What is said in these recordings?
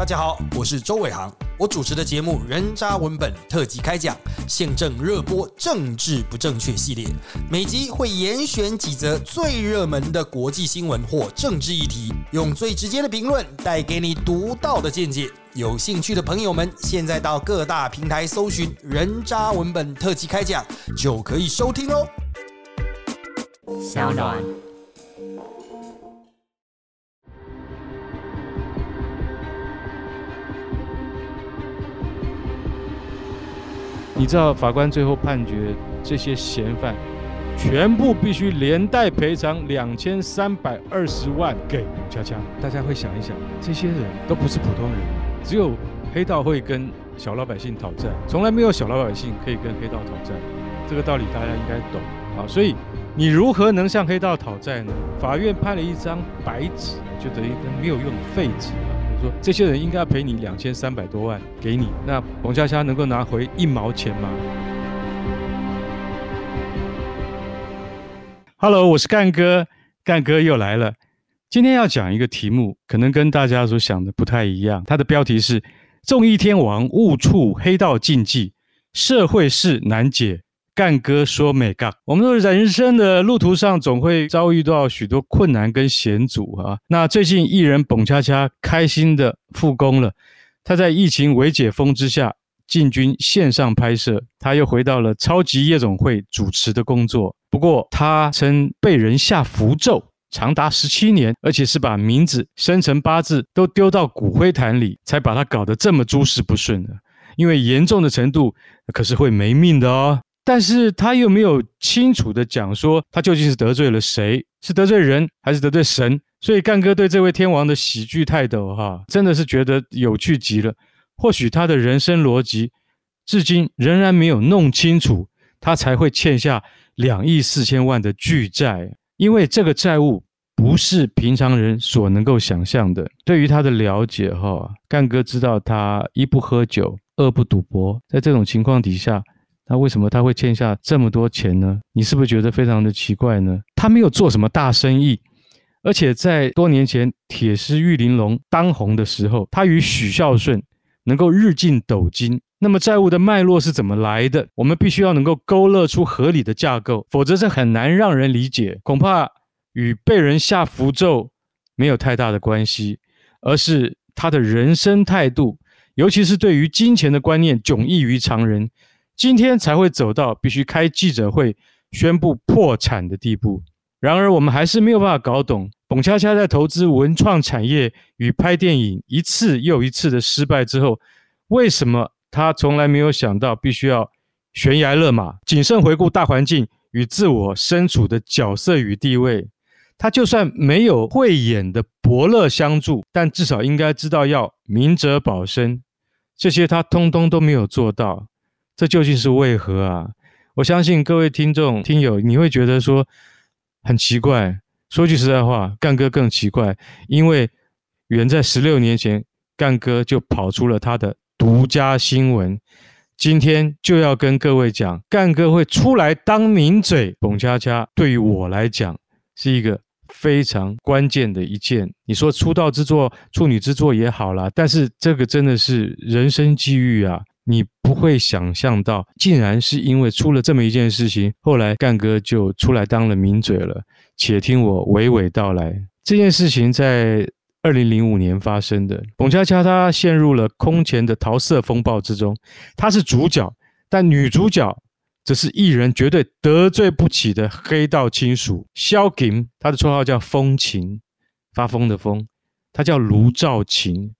大家好，我是周伟航，我主持的节目《人渣文本特辑开讲》，现正热播政治不正确系列，每集会严选几则最热门的国际新闻或政治议题，用最直接的评论带给你独到的见解。有兴趣的朋友们，现在到各大平台搜寻《人渣文本特辑开讲》，就可以收听哦。小暖。你知道法官最后判决这些嫌犯全部必须连带赔偿两千三百二十万给彭恰恰。大家会想一想，这些人都不是普通人，只有黑道会跟小老百姓讨债，从来没有小老百姓可以跟黑道讨债。这个道理大家应该懂啊。所以你如何能向黑道讨债呢？法院判了一张白纸，就等于跟没有用的废纸。说这些人应该要赔你两千三百多万给你，那彭佳佳能够拿回一毛钱吗？Hello，我是干哥，干哥又来了。今天要讲一个题目，可能跟大家所想的不太一样。它的标题是“众议天王误触黑道禁忌，社会事难解”。干哥说美嘎，我们的人生的路途上总会遭遇到许多困难跟险阻啊。那最近艺人彭恰恰开心的复工了，他在疫情未解封之下进军线上拍摄，他又回到了超级夜总会主持的工作。不过他称被人下符咒长达十七年，而且是把名字、生辰八字都丢到骨灰坛里，才把他搞得这么诸事不顺的。因为严重的程度可是会没命的哦。但是他又没有清楚地讲说他究竟是得罪了谁，是得罪人还是得罪神？所以干哥对这位天王的喜剧态度，哈，真的是觉得有趣极了。或许他的人生逻辑至今仍然没有弄清楚，他才会欠下两亿四千万的巨债，因为这个债务不是平常人所能够想象的。对于他的了解，哈，干哥知道他一不喝酒，二不赌博，在这种情况底下。那为什么他会欠下这么多钱呢？你是不是觉得非常的奇怪呢？他没有做什么大生意，而且在多年前铁狮玉玲珑当红的时候，他与许孝舜能够日进斗金。那么债务的脉络是怎么来的？我们必须要能够勾勒出合理的架构，否则这很难让人理解。恐怕与被人下符咒没有太大的关系，而是他的人生态度，尤其是对于金钱的观念迥异于常人。今天才会走到必须开记者会宣布破产的地步。然而，我们还是没有办法搞懂，董恰恰在投资文创产业与拍电影一次又一次的失败之后，为什么他从来没有想到必须要悬崖勒马，谨慎回顾大环境与自我身处的角色与地位？他就算没有慧眼的伯乐相助，但至少应该知道要明哲保身，这些他通通都没有做到。这究竟是为何啊？我相信各位听众、听友，你会觉得说很奇怪。说句实在话，干哥更奇怪，因为远在十六年前，干哥就跑出了他的独家新闻。今天就要跟各位讲，干哥会出来当名嘴。彭恰恰对于我来讲是一个非常关键的一件。你说出道之作、处女之作也好啦，但是这个真的是人生际遇啊。你不会想象到，竟然是因为出了这么一件事情，后来干哥就出来当了名嘴了。且听我娓娓道来。这件事情在二零零五年发生的，董恰恰他陷入了空前的桃色风暴之中，他是主角，但女主角则是艺人绝对得罪不起的黑道亲属萧琴，他的绰号叫风琴，发疯的疯，他叫卢兆琴，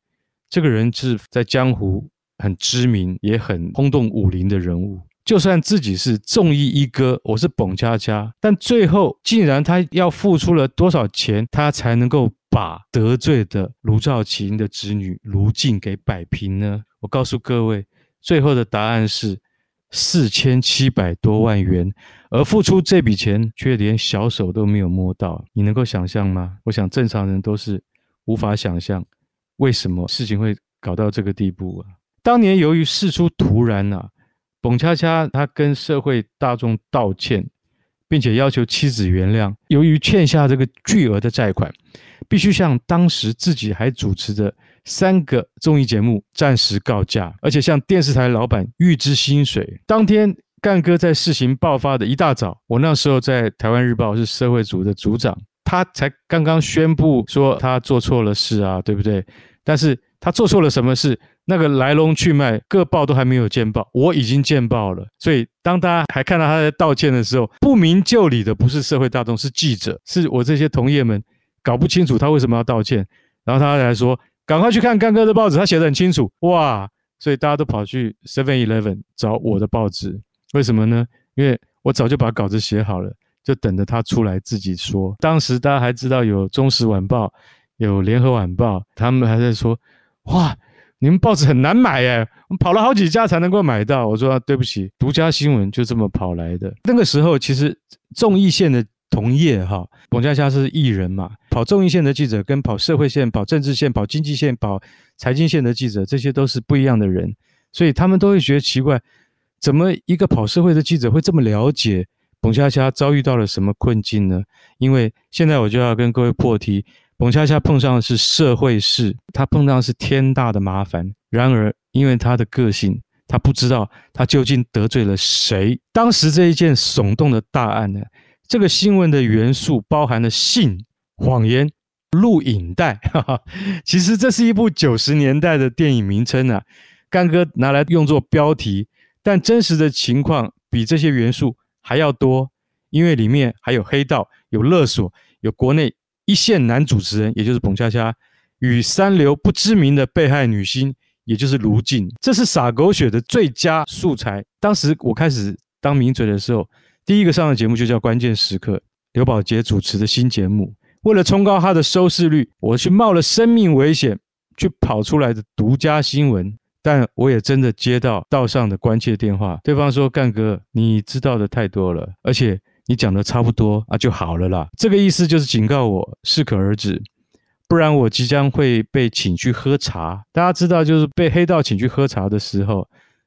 这个人是在江湖。很知名也很轰动武林的人物，就算自己是综艺一哥，我是董佳佳，但最后竟然他要付出了多少钱，他才能够把得罪的卢兆琴的侄女卢静给摆平呢？我告诉各位，最后的答案是四千七百多万元，而付出这笔钱却连小手都没有摸到，你能够想象吗？我想正常人都是无法想象，为什么事情会搞到这个地步啊？当年由于事出突然啊，彭恰恰他跟社会大众道歉，并且要求妻子原谅。由于欠下这个巨额的债款，必须向当时自己还主持着三个综艺节目暂时告假，而且向电视台老板预支薪水。当天，干哥在事情爆发的一大早，我那时候在台湾日报是社会组的组长，他才刚刚宣布说他做错了事啊，对不对？但是他做错了什么事？那个来龙去脉，各报都还没有见报，我已经见报了。所以当大家还看到他在道歉的时候，不明就里的不是社会大众，是记者，是我这些同业们搞不清楚他为什么要道歉。然后他还说：“赶快去看干哥的报纸，他写得很清楚。”哇！所以大家都跑去 Seven Eleven 找我的报纸，为什么呢？因为我早就把稿子写好了，就等着他出来自己说。当时大家还知道有中时晚报、有联合晚报，他们还在说：“哇！”你们报纸很难买耶，我们跑了好几家才能够买到。我说对不起，独家新闻就这么跑来的。那个时候其实综艺线的同业哈，澎恰恰是艺人嘛，跑综艺线的记者跟跑社会线、跑政治线、跑经济线、跑财经线的记者，这些都是不一样的人，所以他们都会觉得奇怪，怎么一个跑社会的记者会这么了解澎恰恰遭遇到了什么困境呢？因为现在我就要跟各位破题。澎恰恰碰上的是社会事，他碰到的是天大的麻烦。然而，因为他的个性，他不知道他究竟得罪了谁。当时这一件耸动的大案呢，这个新闻的元素包含了性、谎言、录影带。哈哈，其实这是一部九十年代的电影名称啊，干哥拿来用作标题，但真实的情况比这些元素还要多，因为里面还有黑道、有勒索、有国内。一线男主持人，也就是彭恰恰，与三流不知名的被害女星，也就是卢静，这是撒狗血的最佳素材。当时我开始当名嘴的时候，第一个上的节目就叫《关键时刻》，刘宝杰主持的新节目。为了冲高他的收视率，我去冒了生命危险去跑出来的独家新闻，但我也真的接到道上的关切电话，对方说：“干哥，你知道的太多了，而且。”你讲的差不多啊，就好了啦。这个意思就是警告我适可而止，不然我即将会被请去喝茶。大家知道，就是被黑道请去喝茶的时候，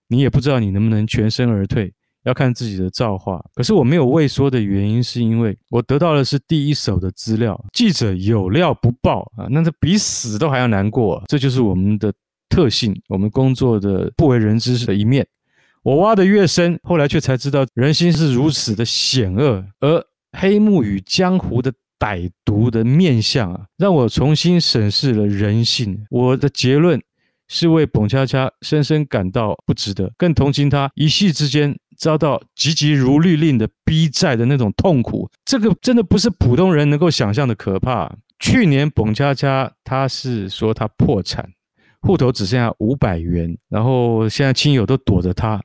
你也不知道你能不能全身而退，要看自己的造化。可是我没有畏缩的原因，是因为我得到的是第一手的资料。记者有料不报啊，那这比死都还要难过。这就是我们的特性，我们工作的不为人知的一面。我挖得越深，后来却才知道人心是如此的险恶，而黑幕与江湖的歹毒的面相啊，让我重新审视了人性。我的结论是为澎恰恰深深感到不值得，更同情他一夕之间遭到急急如律令的逼债的那种痛苦。这个真的不是普通人能够想象的可怕。去年澎恰恰他是说他破产，户头只剩下五百元，然后现在亲友都躲着他。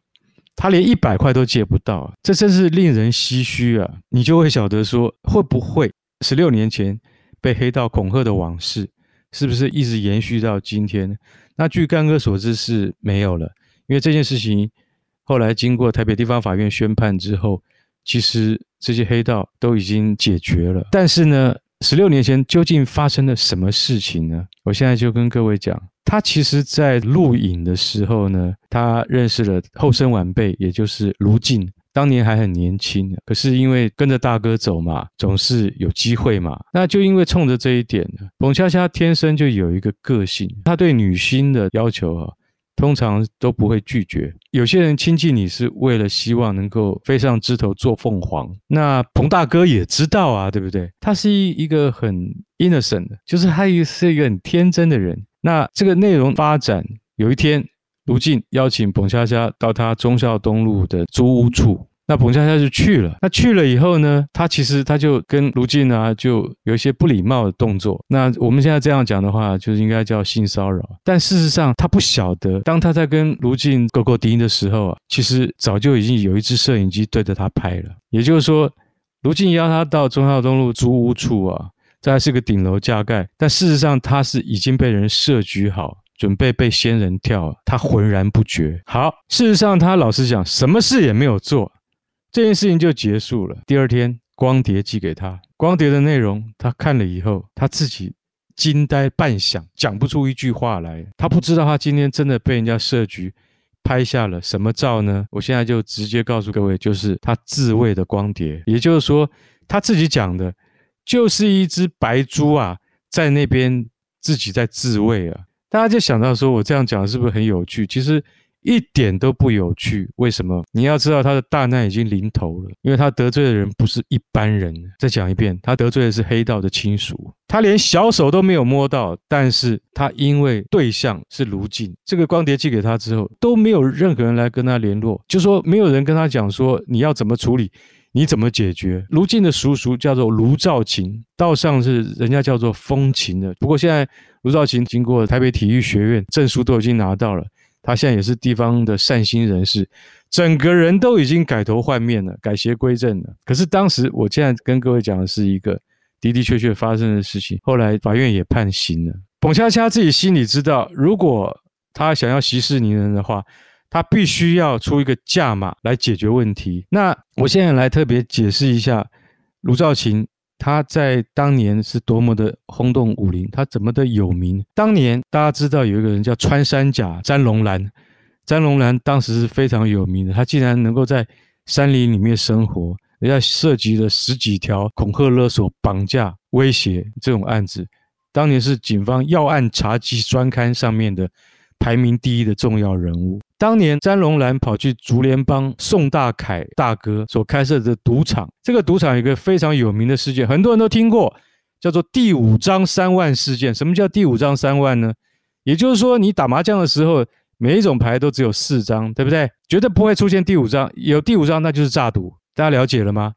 他连一百块都借不到，这真是令人唏嘘啊！你就会晓得说，会不会十六年前被黑道恐吓的往事，是不是一直延续到今天？那据干哥所知是没有了，因为这件事情后来经过台北地方法院宣判之后，其实这些黑道都已经解决了。但是呢，十六年前究竟发生了什么事情呢？我现在就跟各位讲。他其实，在录影的时候呢，他认识了后生晚辈，也就是卢静。当年还很年轻，可是因为跟着大哥走嘛，总是有机会嘛。那就因为冲着这一点呢，澎恰恰天生就有一个个性，他对女星的要求啊，通常都不会拒绝。有些人亲近你是为了希望能够飞上枝头做凤凰，那彭大哥也知道啊，对不对？他是一一个很 innocent 的，就是他也是一个很天真的人。那这个内容发展，有一天，卢静邀请彭莎莎到他忠孝东路的租屋处，那彭恰恰就去了。那去了以后呢，他其实他就跟卢静啊，就有一些不礼貌的动作。那我们现在这样讲的话，就是应该叫性骚扰。但事实上，他不晓得，当他在跟卢静勾勾搭的时候啊，其实早就已经有一支摄影机对着他拍了。也就是说，卢静邀他到中孝东路租屋处啊。这还是个顶楼加盖，但事实上他是已经被人设局好，准备被仙人跳，他浑然不觉。好，事实上他老实讲，什么事也没有做，这件事情就结束了。第二天，光碟寄给他，光碟的内容他看了以后，他自己惊呆半晌，讲不出一句话来。他不知道他今天真的被人家设局拍下了什么照呢？我现在就直接告诉各位，就是他自慰的光碟，也就是说他自己讲的。就是一只白猪啊，在那边自己在自慰啊。大家就想到说，我这样讲是不是很有趣？其实。一点都不有趣，为什么？你要知道他的大难已经临头了，因为他得罪的人不是一般人。再讲一遍，他得罪的是黑道的亲属，他连小手都没有摸到，但是他因为对象是卢进，这个光碟寄给他之后，都没有任何人来跟他联络，就说没有人跟他讲说你要怎么处理，你怎么解决。卢进的叔叔叫做卢兆勤，道上是人家叫做风琴的，不过现在卢兆勤经过台北体育学院证书都已经拿到了。他现在也是地方的善心人士，整个人都已经改头换面了，改邪归正了。可是当时，我现在跟各位讲的是一个的的确确发生的事情。后来法院也判刑了。彭恰恰自己心里知道，如果他想要息事宁人的话，他必须要出一个价码来解决问题。那我现在来特别解释一下卢兆勤。他在当年是多么的轰动武林，他怎么的有名？当年大家知道有一个人叫穿山甲詹龙兰，詹龙兰当时是非常有名的。他竟然能够在山林里面生活，人家涉及了十几条恐吓勒索、绑架、威胁这种案子，当年是警方要案查缉专刊上面的排名第一的重要人物。当年詹龙兰跑去竹联帮宋大凯大哥所开设的赌场，这个赌场有一个非常有名的事件，很多人都听过，叫做第五张三万事件。什么叫第五张三万呢？也就是说，你打麻将的时候，每一种牌都只有四张，对不对？绝对不会出现第五张，有第五张那就是诈赌。大家了解了吗？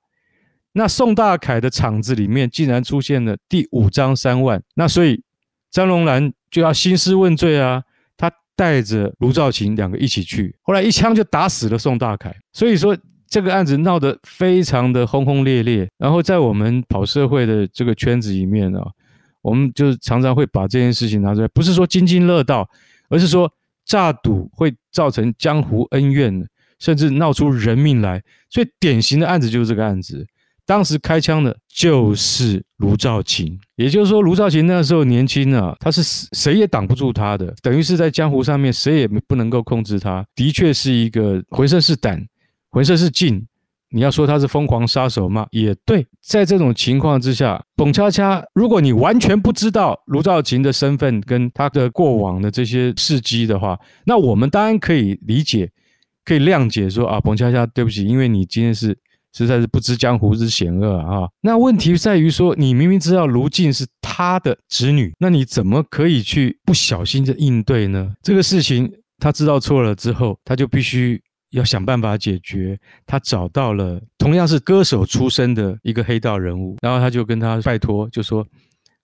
那宋大凯的场子里面竟然出现了第五张三万，那所以詹龙兰就要兴师问罪啊。带着卢兆勤两个一起去，后来一枪就打死了宋大凯。所以说这个案子闹得非常的轰轰烈烈。然后在我们跑社会的这个圈子里面啊，我们就常常会把这件事情拿出来，不是说津津乐道，而是说诈赌会造成江湖恩怨，甚至闹出人命来。最典型的案子就是这个案子。当时开枪的就是卢兆勤，也就是说，卢兆勤那时候年轻啊，他是谁也挡不住他的，等于是在江湖上面谁也不能够控制他。的确是一个浑身是胆、浑身是劲。你要说他是疯狂杀手吗？也对。在这种情况之下，澎恰恰，如果你完全不知道卢兆勤的身份跟他的过往的这些事迹的话，那我们当然可以理解，可以谅解说啊，澎恰恰，对不起，因为你今天是。实在是不知江湖之险恶啊！那问题在于说，你明明知道卢静是他的侄女，那你怎么可以去不小心的应对呢？这个事情他知道错了之后，他就必须要想办法解决。他找到了同样是歌手出身的一个黑道人物，然后他就跟他拜托，就说：“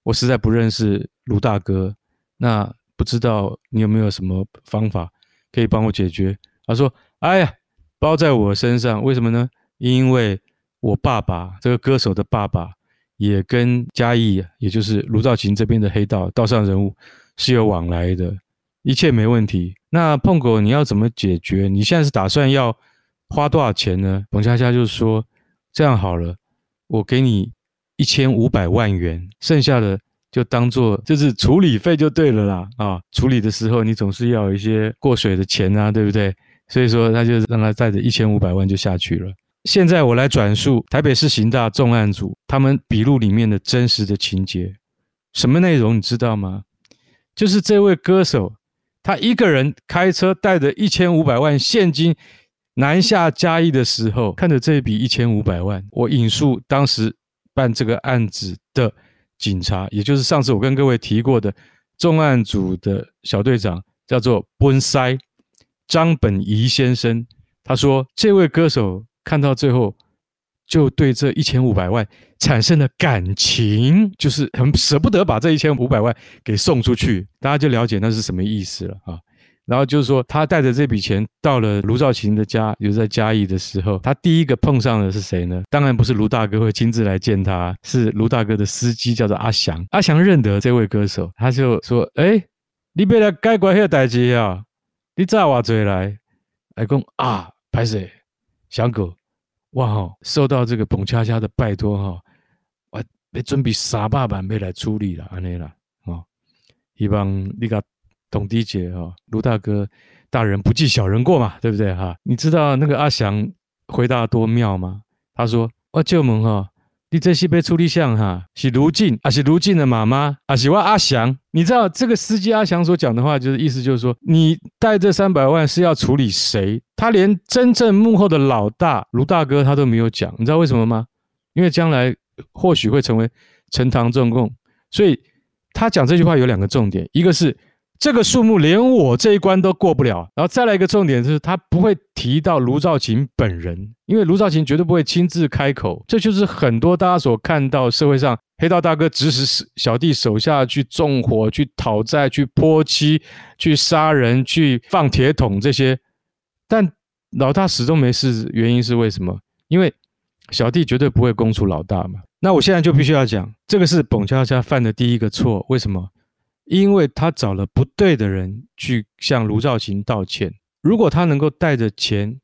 我实在不认识卢大哥，那不知道你有没有什么方法可以帮我解决？”他说：“哎呀，包在我身上，为什么呢？”因为我爸爸这个歌手的爸爸也跟嘉义，也就是卢兆勤这边的黑道道上人物是有往来的，一切没问题。那碰狗你要怎么解决？你现在是打算要花多少钱呢？彭佳佳就是说，这样好了，我给你一千五百万元，剩下的就当做就是处理费就对了啦。啊，处理的时候你总是要有一些过水的钱啊，对不对？所以说他就让他带着一千五百万就下去了。现在我来转述台北市刑大重案组他们笔录里面的真实的情节，什么内容你知道吗？就是这位歌手，他一个人开车带着一千五百万现金南下嘉义的时候，看着这笔一千五百万，我引述当时办这个案子的警察，也就是上次我跟各位提过的重案组的小队长，叫做奔塞张本仪先生，他说这位歌手。看到最后，就对这一千五百万产生了感情，就是很舍不得把这一千五百万给送出去。大家就了解那是什么意思了啊。然后就是说，他带着这笔钱到了卢兆勤的家，就在嘉义的时候，他第一个碰上的是谁呢？当然不是卢大哥会亲自来见他，是卢大哥的司机，叫做阿祥。阿祥认得这位歌手，他就说：“哎，你别来改怪那个代志啊，你早我追来，来讲啊，歹势。”翔哥，哇哈，受到这个捧恰恰的拜托哈，我要准备三百万要来处理了，安尼啦，哦，希望你个董迪姐哈，卢大哥大人不计小人过嘛，对不对哈？你知道那个阿翔回答多妙吗？他说：我就问哈，你这是被处理像哈，是卢静，还是卢静的妈妈，还是我阿翔？你知道这个司机阿翔所讲的话，就是意思就是说，你带这三百万是要处理谁？他连真正幕后的老大卢大哥他都没有讲，你知道为什么吗？因为将来或许会成为呈堂证供，所以他讲这句话有两个重点，一个是。这个数目连我这一关都过不了，然后再来一个重点就是他不会提到卢兆勤本人，因为卢兆勤绝对不会亲自开口。这就是很多大家所看到社会上黑道大哥指使小弟手下去纵火、去讨债、去泼漆、去杀人、去放铁桶这些，但老大始终没事，原因是为什么？因为小弟绝对不会供出老大嘛。那我现在就必须要讲，这个是彭恰恰犯的第一个错，为什么？因为他找了不对的人去向卢兆勤道歉。如果他能够带着钱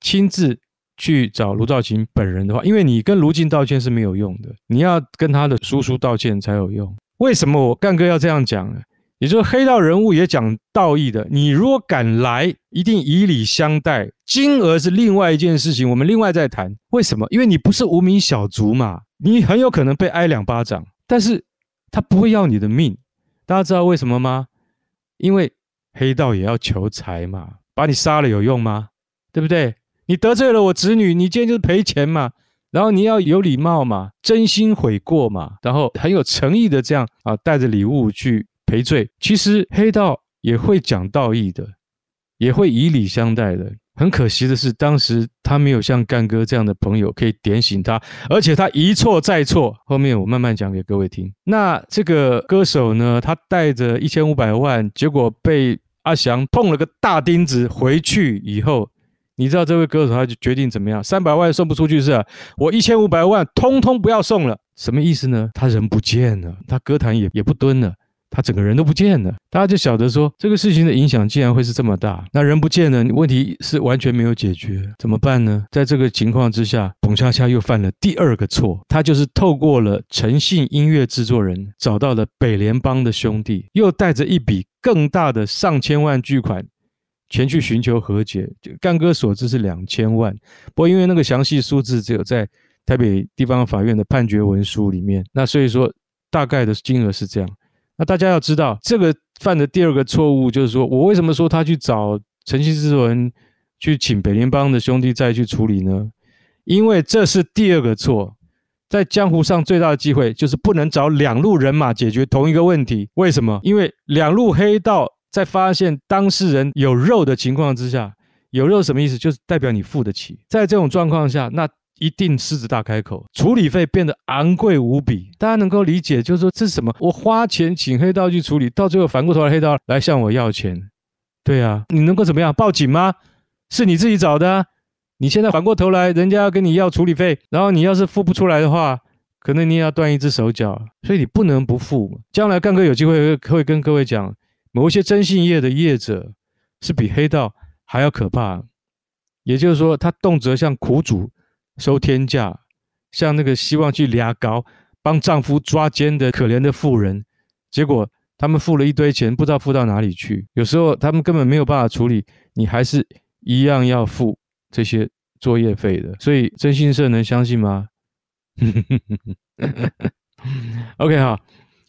亲自去找卢兆勤本人的话，因为你跟卢静道歉是没有用的，你要跟他的叔叔道歉才有用。为什么我干哥要这样讲呢？也就是黑道人物也讲道义的，你如果敢来，一定以礼相待。金额是另外一件事情，我们另外再谈。为什么？因为你不是无名小卒嘛，你很有可能被挨两巴掌，但是他不会要你的命。大家知道为什么吗？因为黑道也要求财嘛，把你杀了有用吗？对不对？你得罪了我侄女，你今天就是赔钱嘛。然后你要有礼貌嘛，真心悔过嘛，然后很有诚意的这样啊，带着礼物去赔罪。其实黑道也会讲道义的，也会以礼相待的。很可惜的是，当时他没有像干哥这样的朋友可以点醒他，而且他一错再错。后面我慢慢讲给各位听。那这个歌手呢，他带着一千五百万，结果被阿翔碰了个大钉子。回去以后，你知道这位歌手他就决定怎么样？三百万送不出去是吧？我一千五百万通通不要送了，什么意思呢？他人不见了，他歌坛也也不蹲了。他整个人都不见了，大家就晓得说这个事情的影响竟然会是这么大。那人不见了，问题是完全没有解决，怎么办呢？在这个情况之下，彭恰恰又犯了第二个错，他就是透过了诚信音乐制作人，找到了北联帮的兄弟，又带着一笔更大的上千万巨款前去寻求和解。就干哥所知是两千万，不过因为那个详细数字只有在台北地方法院的判决文书里面，那所以说大概的金额是这样。那大家要知道，这个犯的第二个错误就是说，我为什么说他去找诚信制作人去请北联邦的兄弟再去处理呢？因为这是第二个错，在江湖上最大的机会就是不能找两路人马解决同一个问题。为什么？因为两路黑道在发现当事人有肉的情况之下，有肉什么意思？就是代表你付得起。在这种状况下，那。一定狮子大开口，处理费变得昂贵无比。大家能够理解，就是说这是什么？我花钱请黑道去处理，到最后反过头来黑道来向我要钱。对啊，你能够怎么样？报警吗？是你自己找的。你现在反过头来，人家要跟你要处理费，然后你要是付不出来的话，可能你也要断一只手脚。所以你不能不付。将来干哥有机会会跟各位讲，某一些征信业的业者是比黑道还要可怕。也就是说，他动辄像苦主。收天价，像那个希望去俩高帮丈夫抓奸的可怜的妇人，结果他们付了一堆钱，不知道付到哪里去。有时候他们根本没有办法处理，你还是一样要付这些作业费的。所以征信社能相信吗？OK 好，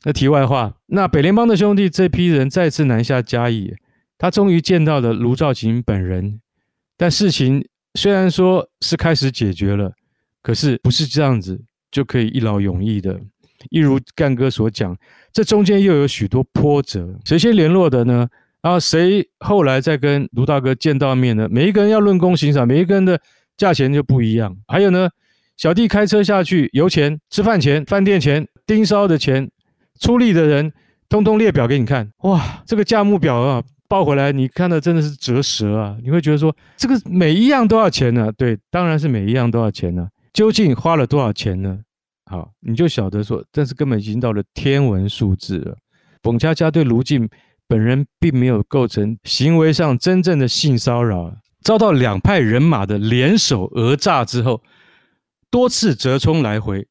那题外话，那北联帮的兄弟这批人再次南下嘉义，他终于见到了卢兆勤本人，但事情。虽然说是开始解决了，可是不是这样子就可以一劳永逸的。一如干哥所讲，这中间又有许多波折。谁先联络的呢？然后谁后来再跟卢大哥见到面呢？每一个人要论功行赏，每一个人的价钱就不一样。还有呢，小弟开车下去，油钱、吃饭钱、饭店钱、盯梢的钱、出力的人，通通列表给你看。哇，这个价目表啊！报回来，你看的真的是折舌啊！你会觉得说，这个每一样都要钱呢？对，当然是每一样都要钱呢。究竟花了多少钱呢？好，你就晓得说，但是根本已经到了天文数字了。彭恰恰对卢静本人并没有构成行为上真正的性骚扰，遭到两派人马的联手讹诈之后，多次折冲来回，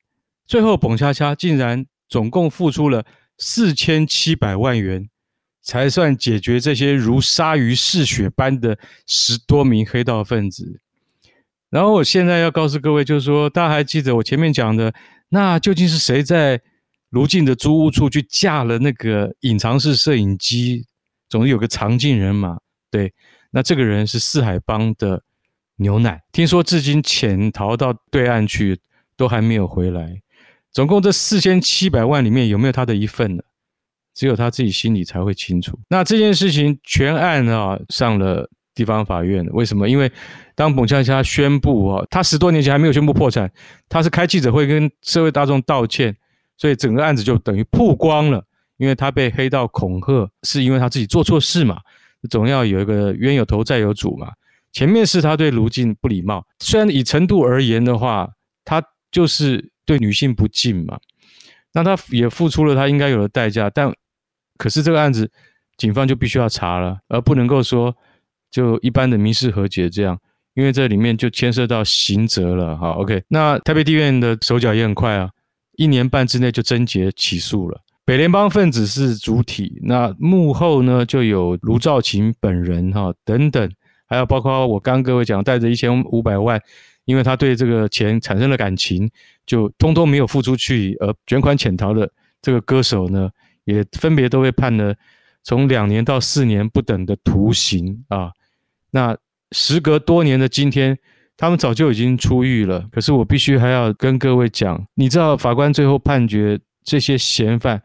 最后彭恰恰竟然总共付出了四千七百万元。才算解决这些如鲨鱼嗜血般的十多名黑道分子。然后我现在要告诉各位，就是说，大家还记得我前面讲的那究竟是谁在卢静的租屋处去架了那个隐藏式摄影机？总是有个藏镜人嘛。对，那这个人是四海帮的牛奶，听说至今潜逃到对岸去，都还没有回来。总共这四千七百万里面有没有他的一份呢？只有他自己心里才会清楚。那这件事情全案啊上了地方法院，为什么？因为当彭恰恰宣布啊，他十多年前还没有宣布破产，他是开记者会跟社会大众道歉，所以整个案子就等于曝光了。因为他被黑道恐吓，是因为他自己做错事嘛，总要有一个冤有头债有主嘛。前面是他对卢静不礼貌，虽然以程度而言的话，他就是对女性不敬嘛，那他也付出了他应该有的代价，但可是这个案子警方就必须要查了，而不能够说就一般的民事和解这样，因为这里面就牵涉到刑责了。好，OK，那台北地院的手脚也很快啊，一年半之内就侦结起诉了。北联帮分子是主体，那幕后呢就有卢兆勤本人哈等等，还有包括我刚各位讲带着一千五百万，因为他对这个钱产生了感情，就通通没有付出去而卷款潜逃的这个歌手呢，也分别都被判了从两年到四年不等的徒刑啊。那时隔多年的今天，他们早就已经出狱了，可是我必须还要跟各位讲，你知道法官最后判决。这些嫌犯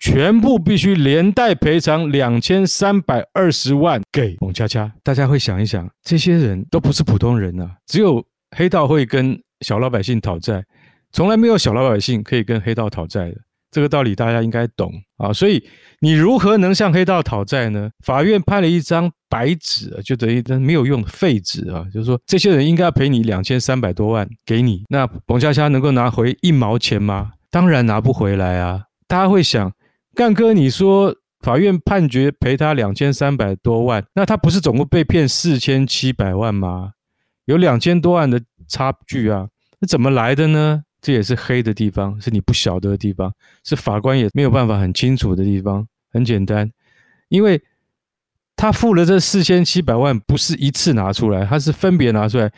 全部必须连带赔偿两千三百二十万给澎恰恰。大家会想一想，这些人都不是普通人啊，只有黑道会跟小老百姓讨债，从来没有小老百姓可以跟黑道讨债的。这个道理大家应该懂啊。所以你如何能向黑道讨债呢？法院判了一张白纸，就等于没有用的废纸啊。就是说，这些人应该要赔你两千三百多万给你，那澎恰恰能够拿回一毛钱吗？当然拿不回来啊！大家会想，干哥，你说法院判决赔他两千三百多万，那他不是总共被骗四千七百万吗？有两千多万的差距啊！那怎么来的呢？这也是黑的地方，是你不晓得的地方，是法官也没有办法很清楚的地方。很简单，因为他付了这四千七百万，不是一次拿出来，他是分别拿出来，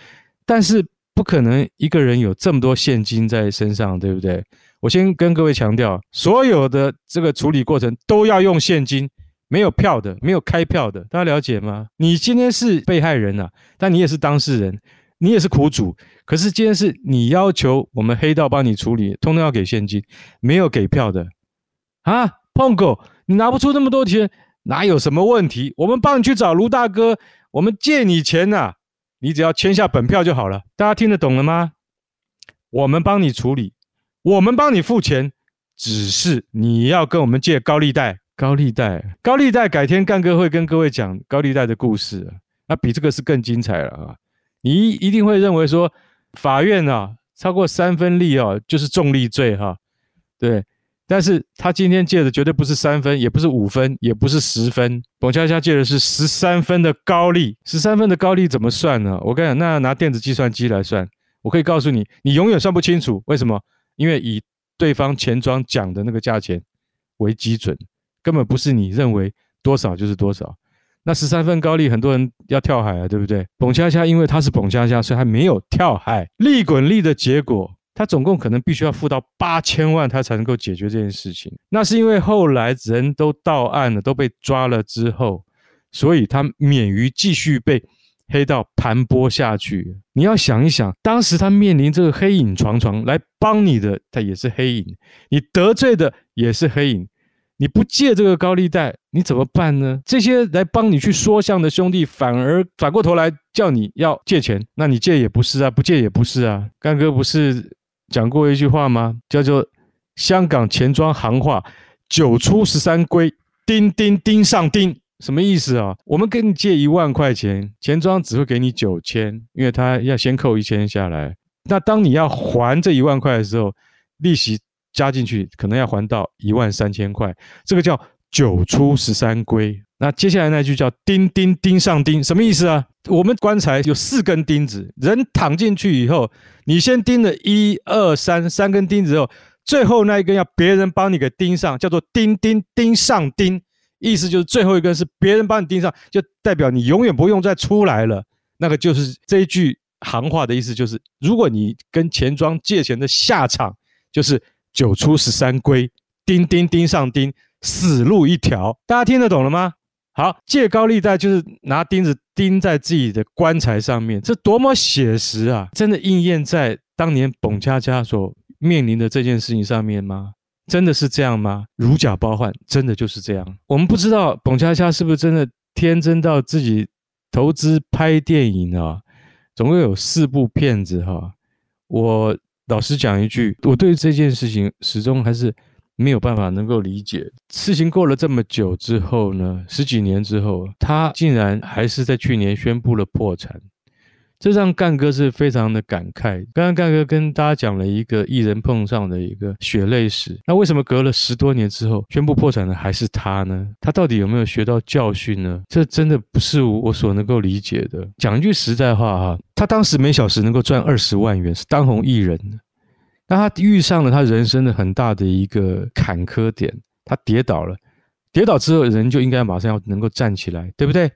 但是不可能一个人有这么多现金在身上，对不对？我先跟各位强调，所有的这个处理过程都要用现金，没有票的，没有开票的，大家了解吗？你今天是被害人啊，但你也是当事人，你也是苦主。可是今天是你要求我们黑道帮你处理，通通要给现金，没有给票的啊，碰狗，你拿不出那么多钱，哪有什么问题？我们帮你去找卢大哥，我们借你钱呐、啊，你只要签下本票就好了。大家听得懂了吗？我们帮你处理。我们帮你付钱，只是你要跟我们借高利贷。高利贷，高利贷，改天干哥会跟各位讲高利贷的故事。那比这个是更精彩了啊！你一定会认为说，法院啊超过三分利啊就是重利罪哈，对。但是他今天借的绝对不是三分，也不是五分，也不是十分。董佳佳借的是十三分的高利，十三分的高利怎么算呢？我跟你讲，那拿电子计算机来算，我可以告诉你，你永远算不清楚。为什么？因为以对方钱庄讲的那个价钱为基准，根本不是你认为多少就是多少。那十三分高利，很多人要跳海啊，对不对？澎恰恰因为他是澎恰恰，所以还没有跳海。利滚利的结果，他总共可能必须要付到八千万，他才能够解决这件事情。那是因为后来人都到岸了，都被抓了之后，所以他免于继续被。黑道盘剥下去，你要想一想，当时他面临这个黑影幢幢来帮你的，他也是黑影；你得罪的也是黑影。你不借这个高利贷，你怎么办呢？这些来帮你去说项的兄弟，反而反过头来叫你要借钱，那你借也不是啊，不借也不是啊。干哥不是讲过一句话吗？叫做香港钱庄行话：九出十三归，钉钉钉上钉。什么意思啊？我们跟你借一万块钱，钱庄只会给你九千，因为他要先扣一千下来。那当你要还这一万块的时候，利息加进去，可能要还到一万三千块。这个叫九出十三归。那接下来那句叫钉钉钉上钉，什么意思啊？我们棺材有四根钉子，人躺进去以后，你先钉了一二三三根钉子后，最后那一根要别人帮你给钉上，叫做钉钉钉上钉。意思就是最后一根是别人帮你钉上，就代表你永远不用再出来了。那个就是这一句行话的意思，就是如果你跟钱庄借钱的下场就是九出十三归，钉钉钉上钉，死路一条。大家听得懂了吗？好，借高利贷就是拿钉子钉在自己的棺材上面，这多么写实啊！真的应验在当年董恰恰所面临的这件事情上面吗？真的是这样吗？如假包换，真的就是这样。我们不知道董恰恰是不是真的天真到自己投资拍电影啊？总共有四部片子哈。我老实讲一句，我对这件事情始终还是。没有办法能够理解，事情过了这么久之后呢，十几年之后，他竟然还是在去年宣布了破产，这让干哥是非常的感慨。刚刚干哥跟大家讲了一个艺人碰上的一个血泪史，那为什么隔了十多年之后宣布破产的还是他呢？他到底有没有学到教训呢？这真的不是我所能够理解的。讲一句实在话哈，他当时每小时能够赚二十万元，是当红艺人。那他遇上了他人生的很大的一个坎坷点，他跌倒了，跌倒之后人就应该马上要能够站起来，对不对？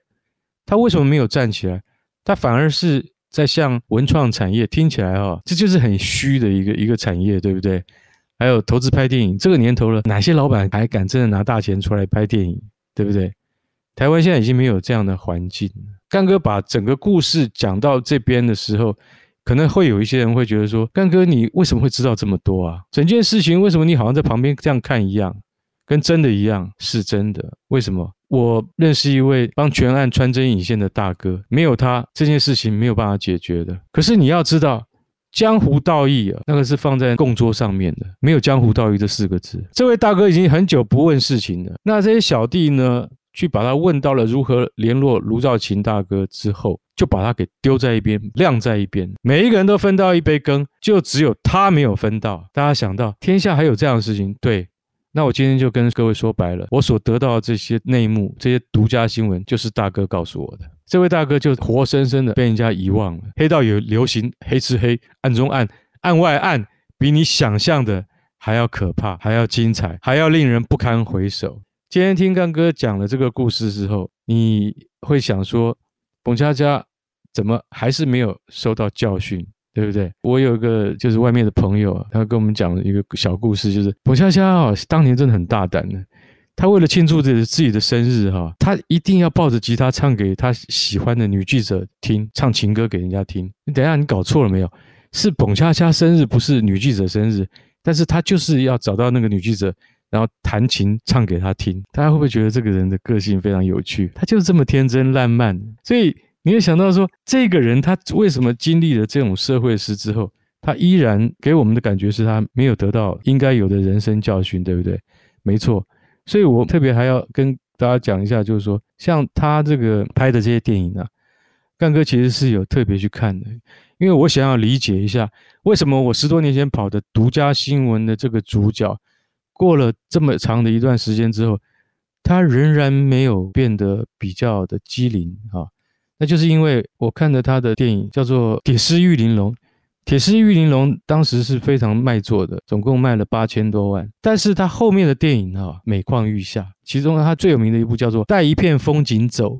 他为什么没有站起来？他反而是在向文创产业，听起来啊，这就是很虚的一个一个产业，对不对？还有投资拍电影，这个年头了，哪些老板还敢真的拿大钱出来拍电影，对不对？台湾现在已经没有这样的环境。干哥把整个故事讲到这边的时候。可能会有一些人会觉得说：“干哥，你为什么会知道这么多啊？整件事情为什么你好像在旁边这样看一样，跟真的一样是真的？为什么？我认识一位帮全案穿针引线的大哥，没有他这件事情没有办法解决的。可是你要知道，江湖道义啊，那个是放在供桌上面的，没有江湖道义这四个字。这位大哥已经很久不问事情了。那这些小弟呢，去把他问到了如何联络卢兆勤大哥之后。”就把他给丢在一边，晾在一边。每一个人都分到一杯羹，就只有他没有分到。大家想到天下还有这样的事情？对，那我今天就跟各位说白了，我所得到的这些内幕、这些独家新闻，就是大哥告诉我的。这位大哥就活生生的被人家遗忘了。黑道有流行黑吃黑，暗中暗，案外案，比你想象的还要可怕，还要精彩，还要令人不堪回首。今天听干哥讲了这个故事之后，你会想说，冯佳佳怎么还是没有受到教训，对不对？我有一个就是外面的朋友，他跟我们讲一个小故事，就是彭恰恰啊，当年真的很大胆的，他为了庆祝自己自己的生日哈，他一定要抱着吉他唱给他喜欢的女记者听，唱情歌给人家听。你等一下，你搞错了没有？是彭恰恰生日，不是女记者生日，但是他就是要找到那个女记者。然后弹琴唱给她听，大家会不会觉得这个人的个性非常有趣？他就是这么天真烂漫，所以你会想到说，这个人他为什么经历了这种社会事之后，他依然给我们的感觉是他没有得到应该有的人生教训，对不对？没错，所以我特别还要跟大家讲一下，就是说，像他这个拍的这些电影啊，干哥其实是有特别去看的，因为我想要理解一下，为什么我十多年前跑的独家新闻的这个主角。过了这么长的一段时间之后，他仍然没有变得比较的机灵啊，那就是因为我看了他的电影叫做《铁狮玉玲珑》，《铁狮玉玲珑》当时是非常卖座的，总共卖了八千多万，但是他后面的电影啊每况愈下，其中他最有名的一部叫做《带一片风景走》。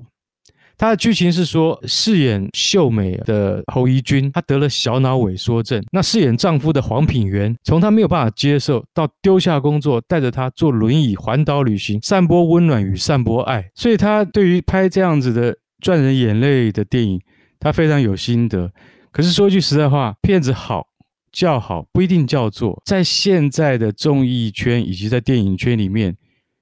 他的剧情是说，饰演秀美的侯怡君，她得了小脑萎缩症。那饰演丈夫的黄品源，从他没有办法接受，到丢下工作，带着他坐轮椅环岛旅行，散播温暖与散播爱。所以，他对于拍这样子的赚人眼泪的电影，他非常有心得。可是说句实在话，片子好叫好，不一定叫座。在现在的综艺圈以及在电影圈里面，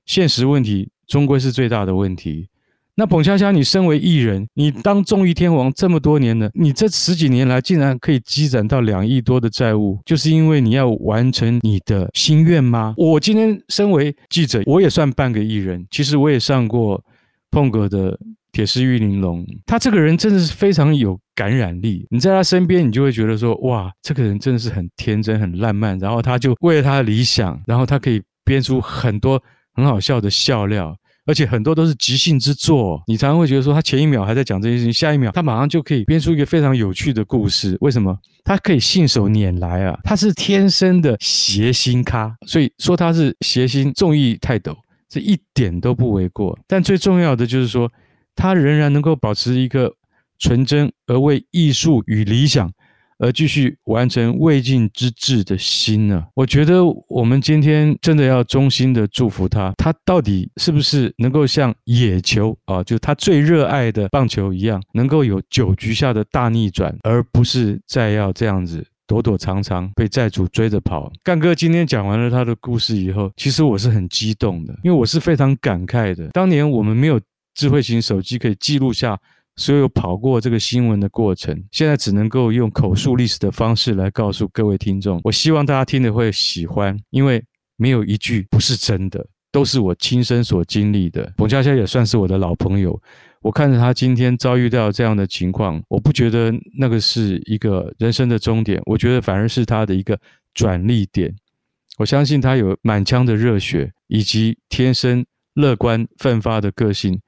现实问题终归是最大的问题。那彭恰恰，你身为艺人，你当综艺天王这么多年了，你这十几年来竟然可以积攒到两亿多的债务，就是因为你要完成你的心愿吗？我今天身为记者，我也算半个艺人，其实我也上过碰哥的《铁狮玉玲珑》，他这个人真的是非常有感染力，你在他身边，你就会觉得说，哇，这个人真的是很天真、很烂漫，然后他就为了他的理想，然后他可以编出很多很好笑的笑料。而且很多都是即兴之作，你常常会觉得说，他前一秒还在讲这件事情，下一秒他马上就可以编出一个非常有趣的故事。为什么？他可以信手拈来啊！他是天生的谐星咖，所以说他是谐星综艺泰斗，这一点都不为过。但最重要的就是说，他仍然能够保持一个纯真而为艺术与理想而继续完成未尽之志的心呢？我觉得我们今天真的要衷心的祝福他。他到底是不是能够像野球啊，就他最热爱的棒球一样，能够有九局下的大逆转，而不是再要这样子躲躲藏藏被债主追着跑？干哥今天讲完了他的故事以后，其实我是很激动的，因为我是非常感慨的。当年我们没有智慧型手机可以记录下。所有跑过这个新闻的过程，现在只能够用口述历史的方式来告诉各位听众。我希望大家听了会喜欢，因为没有一句不是真的，都是我亲身所经历的。彭佳佳也算是我的老朋友，我看着他今天遭遇到这样的情况，我不觉得那个是一个人生的终点，我觉得反而是他的一个转捩点。我相信他有满腔的热血，以及天生乐观奋发的个性。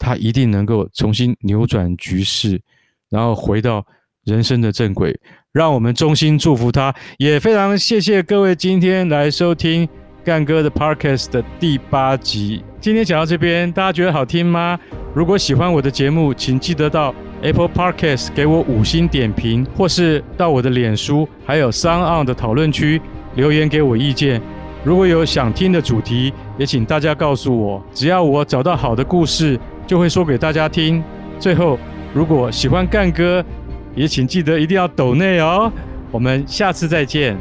他一定能够重新扭转局势，然后回到人生的正轨。让我们衷心祝福他，也非常谢谢各位今天来收听干哥的 Podcast 的第八集。今天讲到这边，大家觉得好听吗？如果喜欢我的节目，请记得到 Apple Podcast 给我五星点评，或是到我的脸书还有 SoundOn 的讨论区留言给我意见。如果有想听的主题，也请大家告诉我，只要我找到好的故事，就会说给大家听。最后，如果喜欢干哥，也请记得一定要抖内哦。我们下次再见。